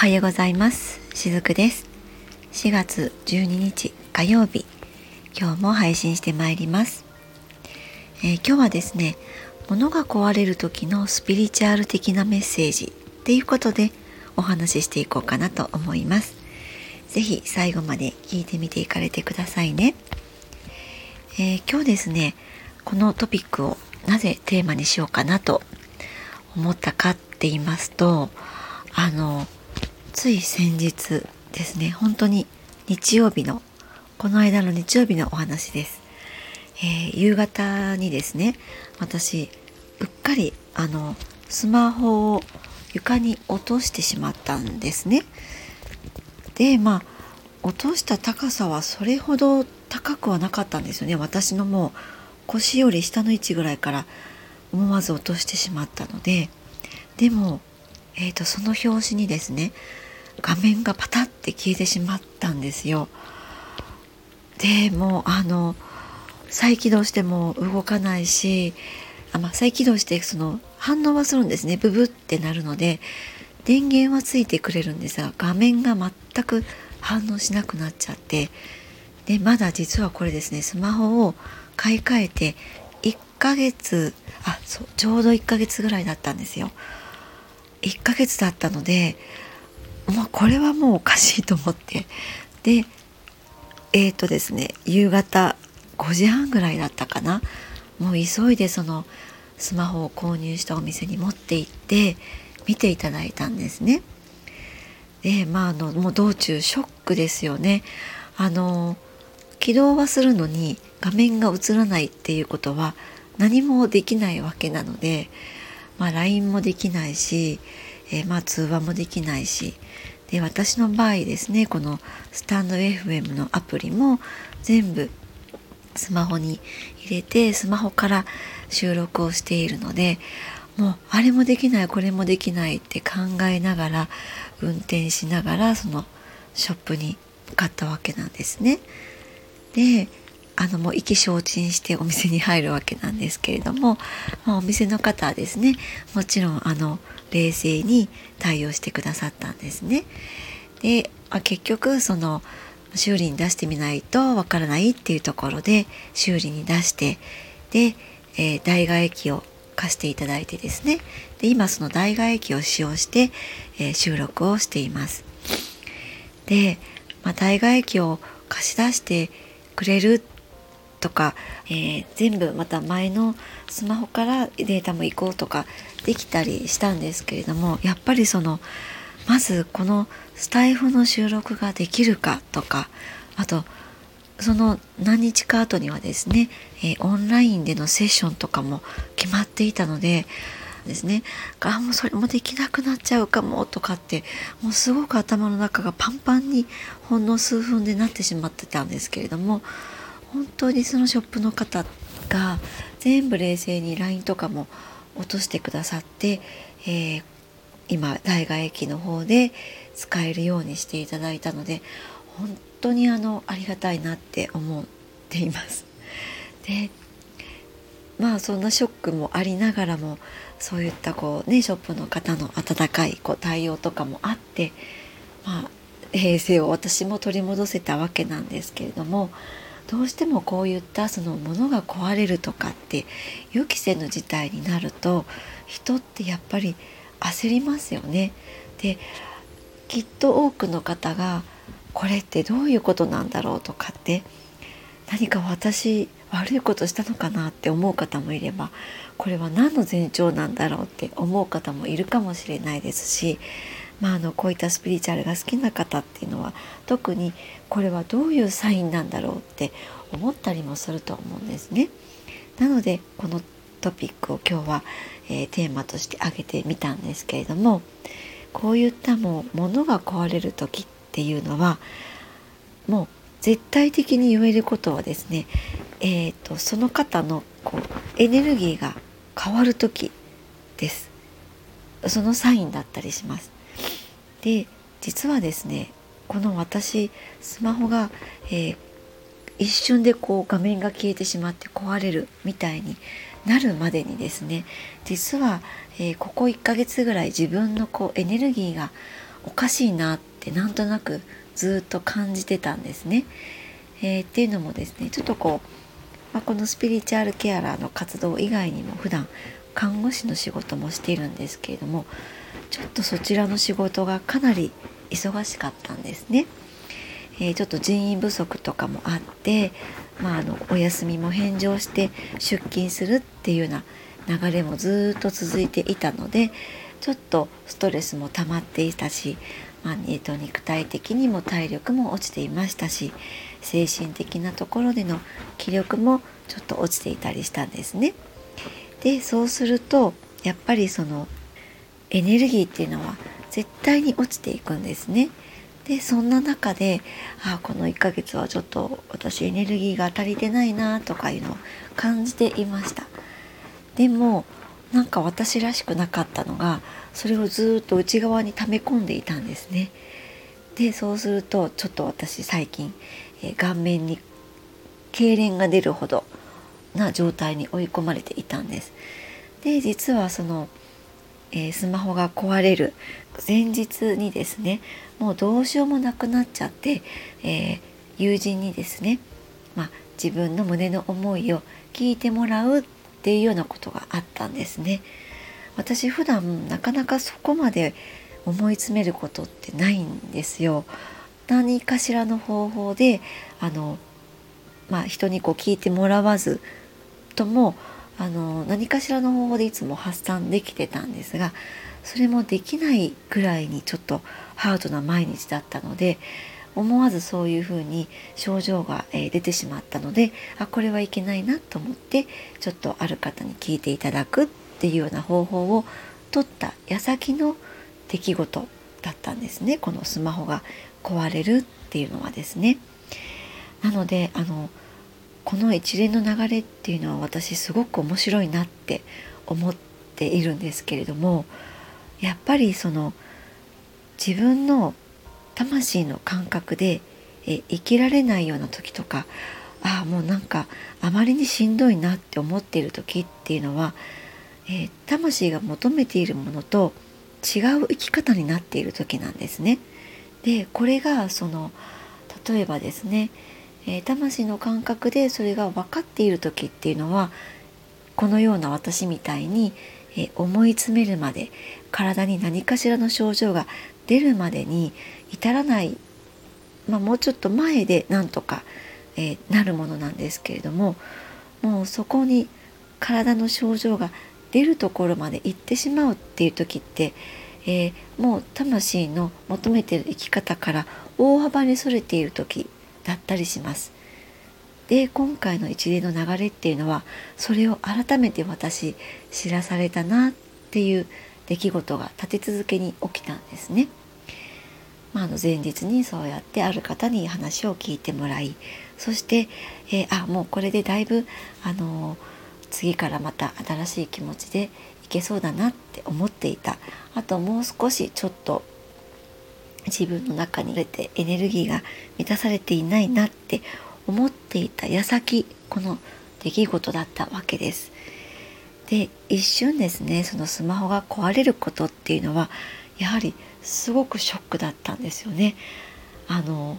はようございます。しずくです。4月12日火曜日。今日も配信してまいります、えー、今日はですね物が壊れる時のスピリチュアル的なメッセージっていうことでお話ししていこうかなと思います。是非最後まで聞いてみていかれてくださいね、えー、今日ですねこのトピックをなぜテーマにしようかなと思ったかって言いますとあのつい先日ですね本当に日曜日のこの間の日曜日のお話です、えー、夕方にですね私うっかりあのスマホを床に落としてしまったんですね。でまあ落とした高さはそれほど高くはなかったんですよね。私のもう腰より下の位置ぐらいから思わず落としてしまったので。でも、えーと、その拍子にですね画面がパタッて消えてしまったんですよ。でもうあの再起動しても動かないしあ、まあ、再起動してその反応はするんですねブブってなるので電源はついてくれるんですが画面が全く反応しなくなっちゃってでまだ実はこれですねスマホを買い替えて1ヶ月あそうちょうど1ヶ月ぐらいだったんですよ1ヶ月だったのでもうこれはもうおかしいと思ってでえっ、ー、とですね夕方5時半ぐらいだったかなもう急いでそのスマホを購入したお店に持って行って見ていただいたんですね。でまああのもう道中ショックですよね。あの起動はするのに画面が映らないっていうことは何もできないわけなので、まあ、LINE もできないし、えー、まあ通話もできないしで私の場合ですねこのスタンド FM のアプリも全部スマホに入れてスマホから収録をしているのでもうあれもできないこれもできないって考えながら運転しながらそのショップに向かったわけなんですね。であのもう意気消沈してお店に入るわけなんですけれども、まあ、お店の方はですねもちろんあの冷静に対応してくださったんですね。で、まあ、結局その修理に出してみないとわからないっていうところで修理に出してで、えー、代替液を貸していただいてですねで今その代替液を使用して、えー、収録をしています。で、まあ、代替液を貸し出してくれるっとか、えー、全部また前のスマホからデータも移行とかできたりしたんですけれどもやっぱりそのまずこのスタイフの収録ができるかとかあとその何日か後にはですね、えー、オンラインでのセッションとかも決まっていたのでですねあもうそれもできなくなっちゃうかもとかってもうすごく頭の中がパンパンにほんの数分でなってしまってたんですけれども本当にそのショップの方が全部冷静に LINE とかも落としてくださって、えー、今代替駅の方で使えるようにしていただいたので本当にあのありがたいなって思っています。でまあそんなショックもありながらもそういったこうねショップの方の温かいこう対応とかもあってまあ平成を私も取り戻せたわけなんですけれどもどうしてもこういったそのものが壊れるとかって予期せぬ事態になると人ってやっぱり焦りますよね。できっと多くの方がこれってどういうことなんだろうとかって何か私悪いことしたのかなって思う方もいればこれは何の前兆なんだろうって思う方もいるかもしれないですしまあ、あのこういったスピリチュアルが好きな方っていうのは特にこれはどういうサインなんだろうって思ったりもすると思うんですね。なのでこのトピックを今日は、えー、テーマとして挙げてみたんですけれどもこういったもう物が壊れる時っていうのはもう絶対的に言えることはですね、えーと、とその方のこうエネルギーが変わる時ですそのサインだったりしますで実はですねこの私スマホが、えー、一瞬でこう画面が消えてしまって壊れるみたいになるまでにですね実は、えー、ここ1ヶ月ぐらい自分のこうエネルギーがおかしいなってなんとなくずっと感じてたんですね。えー、っていうのもですねちょっとこう、まあ、このスピリチュアルケアラーの活動以外にも普段看護師の仕事もしているんですけれどもちょっとそちらの仕事がかなり忙しかったんですね。えー、ちょっと人員不足とかもあって、まあ、あのお休みも返上して出勤するっていうような流れもずっと続いていたのでちょっとストレスも溜まっていたし、まあえー、と肉体的にも体力も落ちていましたし精神的なところでの気力もちょっと落ちていたりしたんですね。でそうするとやっぱりそのエネルギーっていうのは絶対に落ちていくんですね。でそんな中であこの1ヶ月はちょっと私エネルギーが足りてないなとかいうのを感じていました。でもなんか私らしくなかったのがそれをずっと内側に溜め込んでいたんですね。でそうするとちょっと私最近、えー、顔面に痙攣が出るほどな状態に追い込まれていたんです。で実はそのえー、スマホが壊れる前日にですねもうどうしようもなくなっちゃって、えー、友人にですね、まあ、自分の胸の思いを聞いてもらうっていうようなことがあったんですね。私普段なかなかそこまで思い詰めることってないんですよ。何かしらの方法であの、まあ、人にこう聞いてもらわずともあの何かしらの方法でいつも発散できてたんですがそれもできないぐらいにちょっとハードな毎日だったので思わずそういうふうに症状が、え出てしまったのであこれはいけないなと思ってちょっとある方に聞いていただくっていうような方法を取った矢先の出来事だったんですねこのスマホが壊れるっていうのはですね。なのであのこの一連の流れっていうのは私すごく面白いなって思っているんですけれどもやっぱりその自分の魂の感覚でえ生きられないような時とかああもうなんかあまりにしんどいなって思っている時っていうのは、えー、魂が求めているものと違う生き方になっている時なんですね。でこれがその例えばですねえ、魂の感覚でそれが分かっている時っていうのはこのような私みたいに、え、思い詰めるまで体に何かしらの症状が出るまでに至らない、まあ、もうちょっと前でなんとか、え、なるものなんですけれどももうそこに体の症状が出るところまで行ってしまうっていう時って、えー、もう魂の求めてる生き方から大幅にそれている時だったりします。で今回の一連の流れっていうのはそれを改めて私知らされたなっていう出来事が立て続けに起きたんですね。まあ、あの前日にそうやってある方に話を聞いてもらいそして、えー、あもうこれでだいぶ、あの次からまた新しい気持ちでいけそうだなって思っていたあともう少しちょっと自分の中に入れてエネルギーが満たされていないなって思っていた矢先この出来事だったわけです。で一瞬ですねそのスマホが壊れることっていうのはやはりすごくショックだったんですよね。あの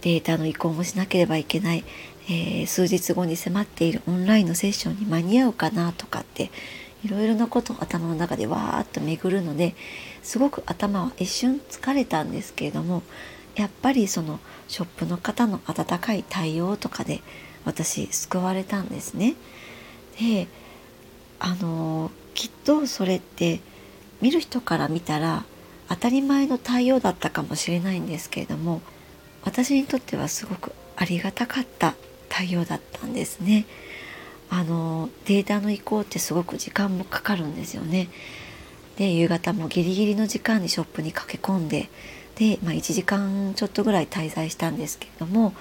データの移行もしなければいけない、えー、数日後に迫っているオンラインのセッションに間に合うかなとかっていろいろなことを頭の中でわーっと巡るのですごく頭は一瞬疲れたんですけれどもやっぱりそのショップの方の温かい対応とかで私救われたんですね。であのきっとそれって見る人から見たら当たり前の対応だったかもしれないんですけれども私にとってはすごくありがたかった対応だったんですね。あのデータの移行ってすごく時間もかかるんですよね。で夕方もギリギリの時間にショップに駆け込んでで、まあ、1時間ちょっとぐらい滞在したんですけれども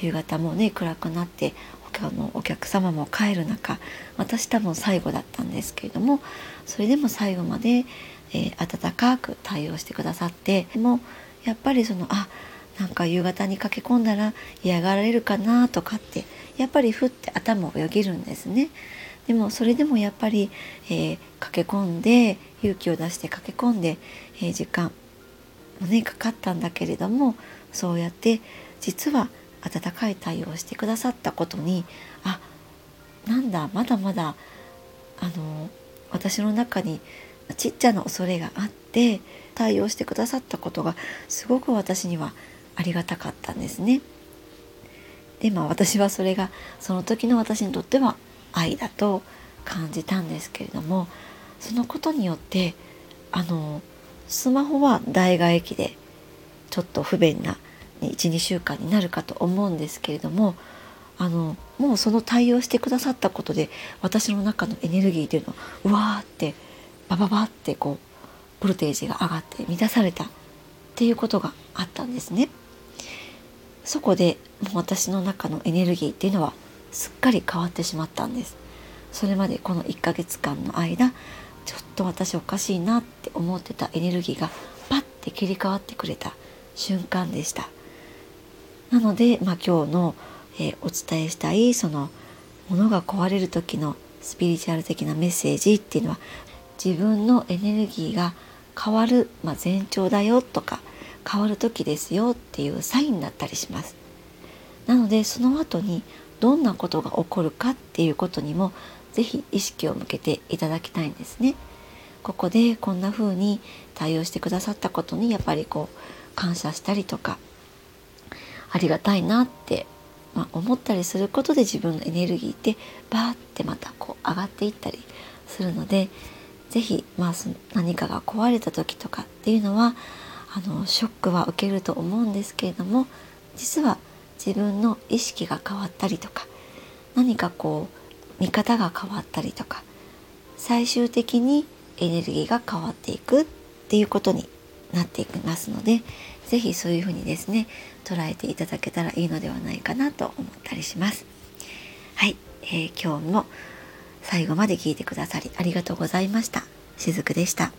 夕方もね暗くなって他のお客様も帰る中私多分最後だったんですけれどもそれでも最後まで、えー、温かく対応してくださってもやっぱりそのあなんか夕方に駆け込んだら嫌がられるかなとかってやっぱりふって頭をよぎるんですね。でもそれでもやっぱり、えー、駆け込んで勇気を出して駆け込んで、えー、時間もねかかったんだけれどもそうやって実は温かい対応をしてくださったことにあなんだまだまだあの私の中にちっちゃな恐れがあって対応してくださったことがすごく私にはありがたかったんですね。でまあ私はそれがその時の私にとっては愛だと感じたんですけれどもそのことによってあのスマホは代替駅でちょっと不便な12週間になるかと思うんですけれどもあのもうその対応してくださったことで私の中のエネルギーというのはうわーってバババってこうボルテージが上がって満たされたっていうことがあったんですね。そこでもう私の中のエネルギーっていうのはすっかり変わってしまったんです。それまでこの1ヶ月間の間ちょっと私おかしいなって思ってたエネルギーがパッて切り替わってくれた瞬間でした。なので、まあ、今日の、えー、お伝えしたいそのものが壊れる時のスピリチュアル的なメッセージっていうのは自分のエネルギーが変わる、まあ、前兆だよとか変わる時ですよっていうサインだったりします。なのでその後にどんなことが起こるかっていうことにも是非意識を向けていただきたいんですね。ここでこんな風に対応してくださったことにやっぱりこう感謝したりとかありがたいなって、まあ、思ったりすることで自分のエネルギーってバーってまたこう上がっていったりするので是非、まあ、何かが壊れた時とかっていうのはあのショックは受けると思うんですけれども実は自分の意識が変わったりとか何かこう見方が変わったりとか最終的にエネルギーが変わっていくっていうことになっていきますので是非そういうふうにですね捉えていただけたらいいのではないかなと思ったりします。はい、えー、今日も最後まで聞いてくださりありがとうございました。しずくでした。